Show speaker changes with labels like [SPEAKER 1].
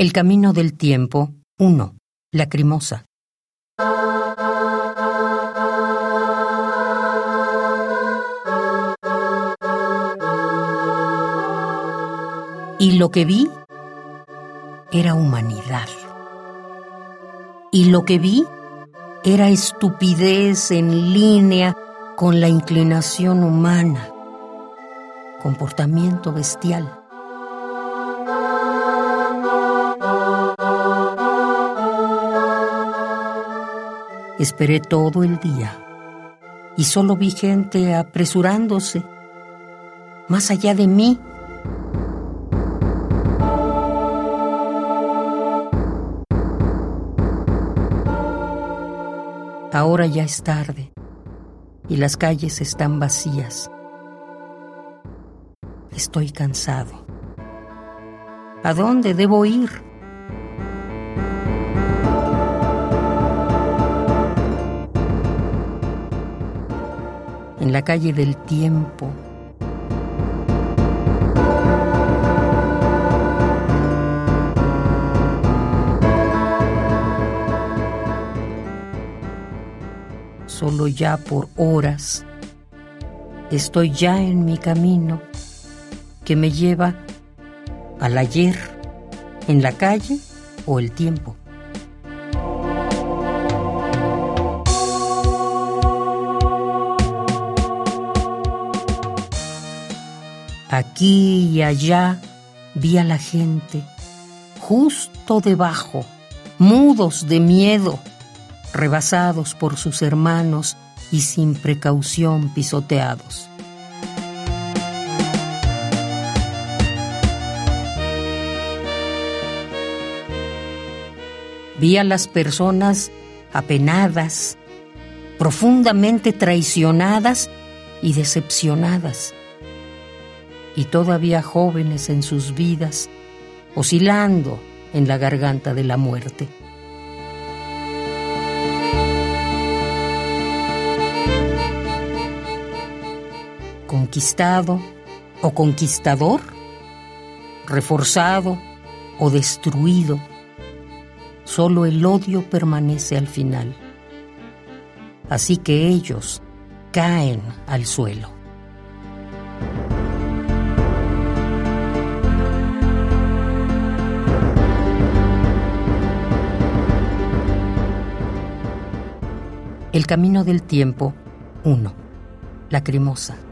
[SPEAKER 1] El camino del tiempo 1. Lacrimosa. Y lo que vi era humanidad. Y lo que vi era estupidez en línea con la inclinación humana, comportamiento bestial. Esperé todo el día y solo vi gente apresurándose, más allá de mí. Ahora ya es tarde y las calles están vacías. Estoy cansado. ¿A dónde debo ir? En la calle del tiempo. Solo ya por horas estoy ya en mi camino que me lleva al ayer, en la calle o el tiempo. Aquí y allá vi a la gente, justo debajo, mudos de miedo, rebasados por sus hermanos y sin precaución pisoteados. Vi a las personas apenadas, profundamente traicionadas y decepcionadas y todavía jóvenes en sus vidas, oscilando en la garganta de la muerte. Conquistado o conquistador, reforzado o destruido, solo el odio permanece al final. Así que ellos caen al suelo. El camino del tiempo 1. Lacrimosa.